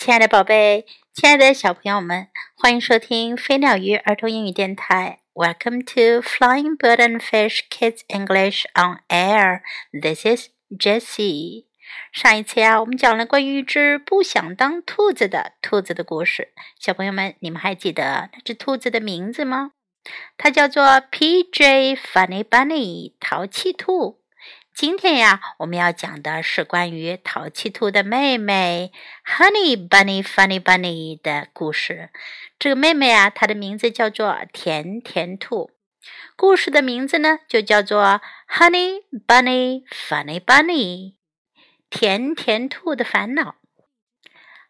亲爱的宝贝，亲爱的小朋友们，欢迎收听飞鸟鱼儿童英语电台。Welcome to Flying Bird and Fish Kids English on Air. This is Jessie. 上一次呀，我们讲了关于一只不想当兔子的兔子的故事。小朋友们，你们还记得那只兔子的名字吗？它叫做 P.J. Funny Bunny，淘气兔。今天呀，我们要讲的是关于淘气兔的妹妹 Honey Bunny Funny Bunny 的故事。这个妹妹啊，她的名字叫做甜甜兔。故事的名字呢，就叫做 Honey Bunny Funny Bunny，甜甜兔的烦恼。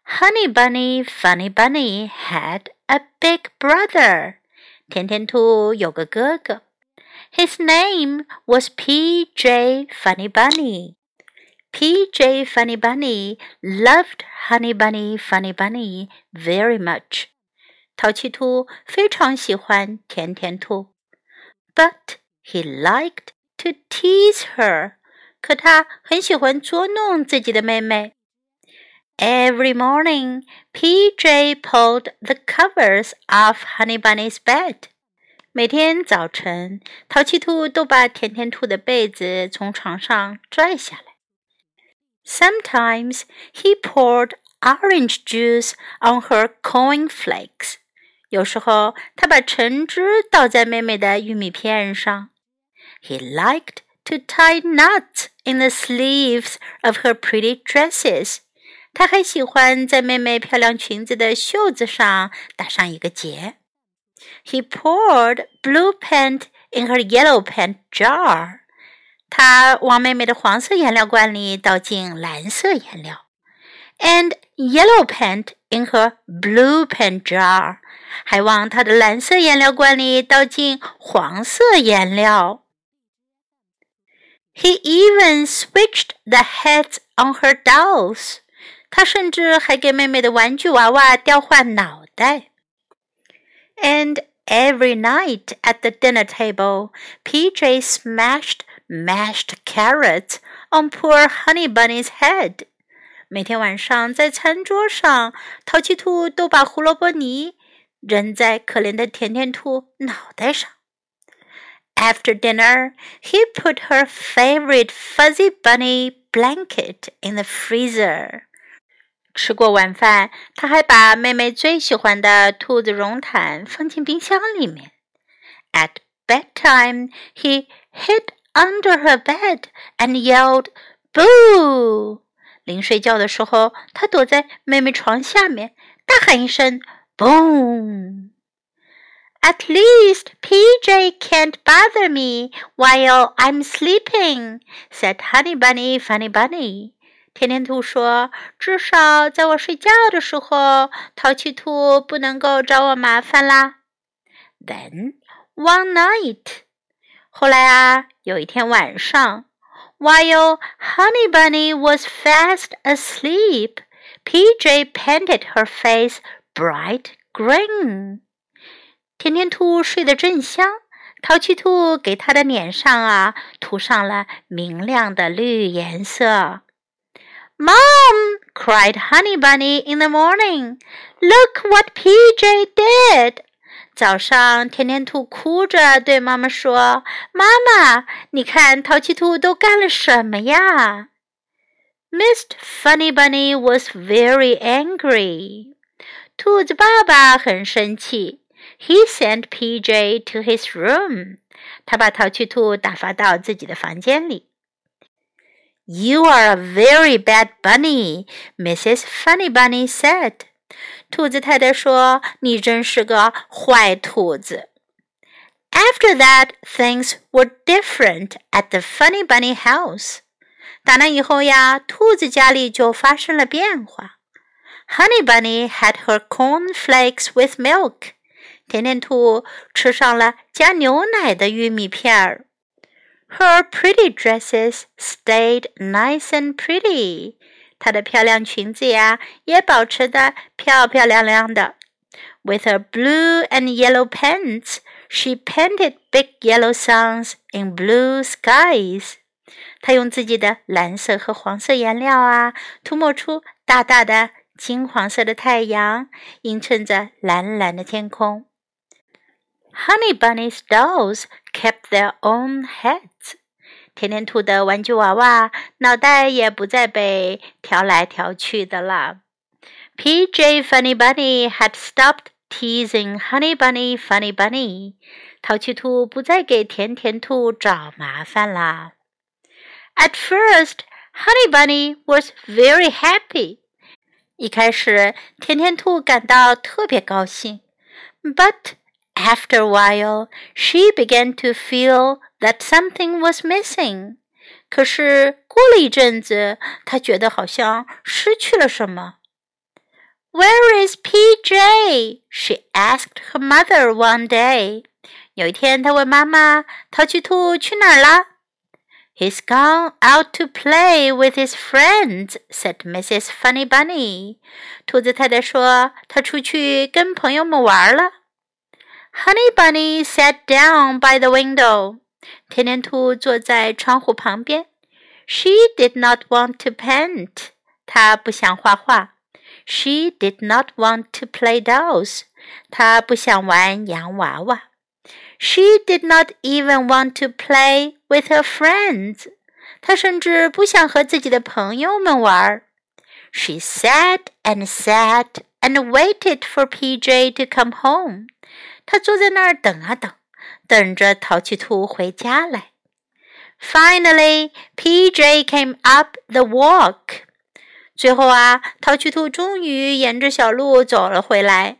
Honey Bunny Funny Bunny had a big brother。甜甜兔有个哥哥。His name was P.J. Funny Bunny. P.J. Funny Bunny loved Honey Bunny Funny Bunny very much. 淘气兔非常喜欢甜甜兔，but he liked to tease her. 可他很喜欢捉弄自己的妹妹。Every morning, P.J. pulled the covers off Honey Bunny's bed. 每天早晨，淘气兔都把甜甜兔的被子从床上拽下来。Sometimes he poured orange juice on her cornflakes。有时候，他把橙汁倒在妹妹的玉米片上。He liked to tie knots in the sleeves of her pretty dresses。他还喜欢在妹妹漂亮裙子的袖子上打上一个结。he poured blue paint in her yellow paint jar. 他往妹妹的黄色颜料罐里倒进蓝色颜料，and yellow paint in her blue paint jar，还往她的蓝色颜料罐里倒进黄色颜料。He even switched the heads on her dolls。他甚至还给妹妹的玩具娃娃调换脑袋。 And every night at the dinner table, PJ smashed mashed carrots on poor Honey Bunny's head. 每天晚上在餐桌上，淘气兔都把胡萝卜泥扔在可怜的甜甜兔脑袋上。After dinner, he put her favorite fuzzy bunny blanket in the freezer. 吃过晚饭，他还把妹妹最喜欢的兔子绒毯放进冰箱里面。At bedtime, he hid under her bed and yelled "Boo!" 临睡觉的时候，他躲在妹妹床下面，大喊一声 "Boom!" At least PJ can't bother me while I'm sleeping," said Honey Bunny Funny Bunny. 甜甜兔说：“至少在我睡觉的时候，淘气兔不能够找我麻烦啦。” Then one night，后来啊，有一天晚上，While Honey Bunny was fast asleep，PJ painted her face bright green。甜甜兔睡得正香，淘气兔给它的脸上啊涂上了明亮的绿颜色。Mom! cried Honey Bunny in the morning. Look what PJ did! 早上，甜甜兔哭着对妈妈说：“妈妈，你看淘气兔都干了什么呀？”Mr. Funny Bunny was very angry. 兔子爸爸很生气。He sent PJ to his room. 他把淘气兔打发到自己的房间里。 you are a very bad bunny, Mrs. Funny Bunny said. 兔子太太说：“你真是个坏兔子。” After that, things were different at the Funny Bunny house. 打那以后呀，兔子家里就发生了变化。Honey Bunny had her corn flakes with milk. 甜甜兔吃上了加牛奶的玉米片儿。 Her pretty dresses stayed nice and pretty. 她的漂亮裙子呀，也保持的漂漂亮亮的。With her blue and yellow pants, she painted big yellow suns in blue skies. 她用自己的蓝色和黄色颜料啊，涂抹出大大的金黄色的太阳映衬着蓝蓝的天空。Honey Bunny's dolls kept their own heads。甜甜兔的玩具娃娃脑袋也不再被调来调去的了。PJ Funny Bunny had stopped teasing Honey Bunny Funny Bunny。淘气兔不再给甜甜兔找麻烦啦。At first, Honey Bunny was very happy. 一开始，甜甜兔感到特别高兴。But after a while, she began to feel that something was missing. 可是过了一阵子，她觉得好像失去了什么。Where is PJ? She asked her mother one day. 有一天，她问妈妈：“淘气兔去哪儿了？” He's gone out to play with his friends," said Mrs. Funny Bunny. 兔子太太说：“他出去跟朋友们玩了。” Honey Bunny sat down by the window. 甜甜兔坐在窗户旁边。She did not want to paint. 她不想画画。She did not want to play dolls. 她不想玩洋娃娃。she did not even want to play with her friends. 她甚至不想和自己的朋友们玩。She sat and sat and waited for PJ to come home. 他坐在那儿等啊等，等着淘气兔回家来。Finally, PJ came up the walk. 最后啊，淘气兔终于沿着小路走了回来。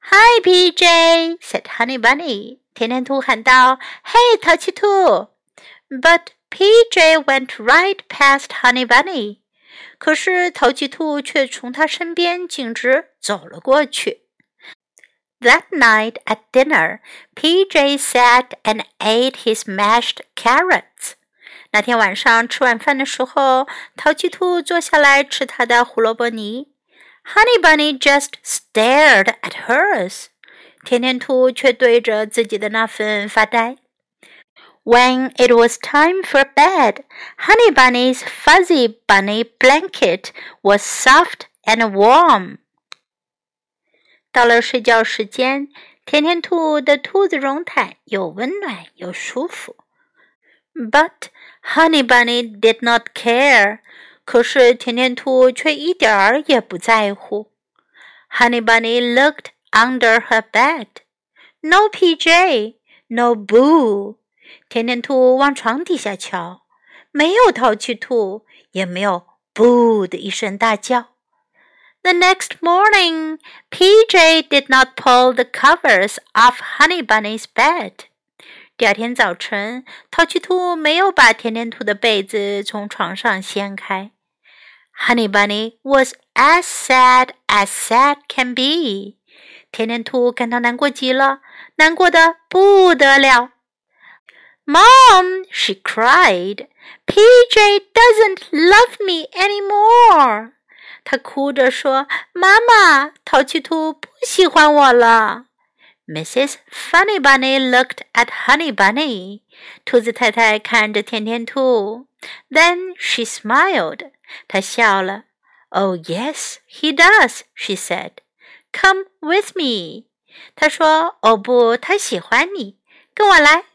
Hi, PJ," said Honey Bunny. 甜甜兔喊道：“Hey，淘气兔！”But PJ went right past Honey Bunny。可是淘气兔却从他身边径直走了过去。That night at dinner, PJ sat and ate his mashed carrots. 那天晚上吃晚饭的时候，淘气兔坐下来吃他的胡萝卜泥。Honey Bunny just stared at hers. 甜甜兔却对着自己的那份发呆。When it was time for bed, Honey Bunny's fuzzy bunny blanket was soft and warm. 到了睡觉时间，甜甜兔的兔子绒毯又温暖又舒服。But Honey Bunny did not care. 可是甜甜兔却一点儿也不在乎。Honey Bunny looked under her bed. No PJ, no Boo. 甜甜兔往床底下瞧，没有淘气兔，也没有 Boo 的一声大叫。The next morning, PJ did not pull the covers off Honey Bunny's bed. 第二天早晨，淘气兔没有把甜甜兔的被子从床上掀开。Honey Bunny was as sad as sad can be. 甜甜兔感到难过极了，难过的不得了。Mom, she cried, PJ doesn't love me anymore. 她哭着说：“妈妈，淘气兔不喜欢我了。” Mrs. Funny Bunny looked at Honey Bunny. 兔子太太看着甜甜兔。Then she smiled. 她笑了。Oh yes, he does, she said. Come with me，他说：“哦不，他喜欢你，跟我来。”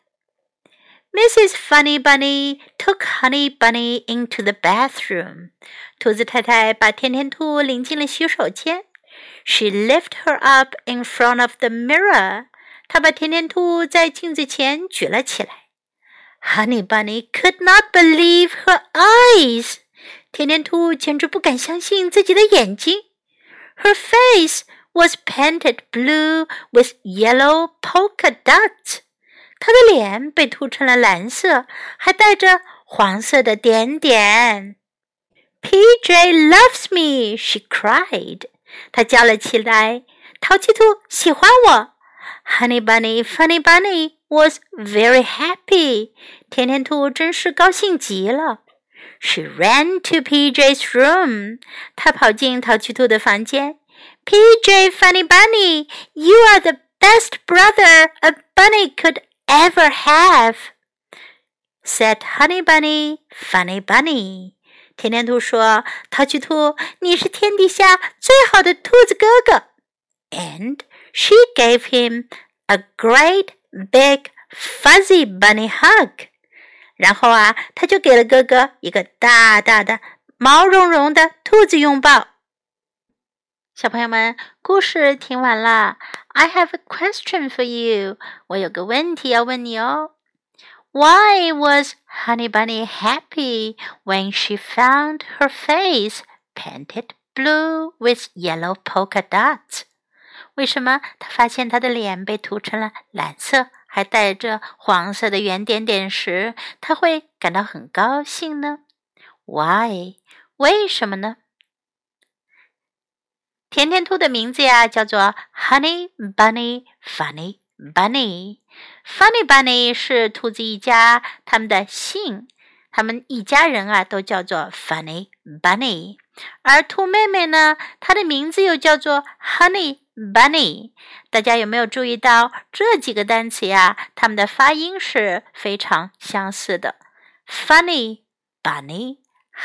Mrs. Funny Bunny took Honey Bunny into the bathroom。 兔子太太把甜甜兔领进了洗手间。She lift her up in front of the mirror。她把甜甜兔在镜子前举了起来。Honey Bunny could not believe her eyes。甜甜兔简直不敢相信自己的眼睛。Her face was painted blue with yellow polka dots。她的脸被涂成了蓝色，还带着黄色的点点。PJ loves me, she cried。她叫了起来。淘气兔喜欢我。Honey Bunny, Funny Bunny was very happy。甜甜兔真是高兴极了。She ran to PJ's room。她跑进淘气兔的房间。PJ Funny Bunny, you are the best brother a bunny could ever have, said Honey Bunny, Funny Bunny. 甜甜兔说：“淘气兔，你是天底下最好的兔子哥哥。” And she gave him a great big fuzzy bunny hug. 然后啊，他就给了哥哥一个大大的毛茸茸的兔子拥抱。小朋友们，故事听完了。I have a question for you。我有个问题要问你哦。Why was Honey Bunny happy when she found her face painted blue with yellow polka dots？为什么她发现她的脸被涂成了蓝色，还带着黄色的圆点点时，她会感到很高兴呢？Why？为什么呢？甜甜兔的名字呀，叫做 Honey Bunny Funny Bunny。 Funny Bunny 是兔子一家他们的姓，他们一家人啊都叫做 Funny Bunny。而兔妹妹呢，她的名字又叫做 Honey Bunny。大家有没有注意到这几个单词呀？它们的发音是非常相似的。Funny Bunny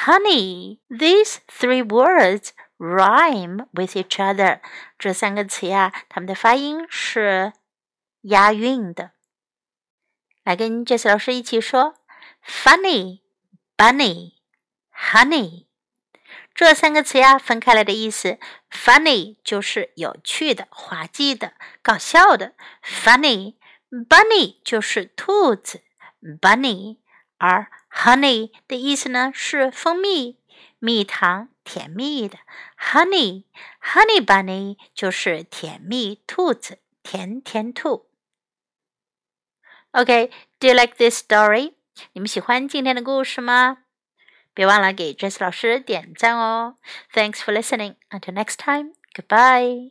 Honey. These three words rhyme with each other。这三个词呀，它们的发音是押韵的。来跟 Jess 老师一起说：funny、bunny、honey。这三个词呀，分开来的意思，funny 就是有趣的、滑稽的、搞笑的，funny；bunny 就是兔子，bunny；而 honey 的意思呢，是蜂蜜、蜜糖。甜蜜的，honey honey bunny 就是甜蜜兔子，甜甜兔。OK，do you like this story？你们喜欢今天的故事吗？别忘了给 Jess 老师点赞哦。Thanks for listening. Until next time. Goodbye.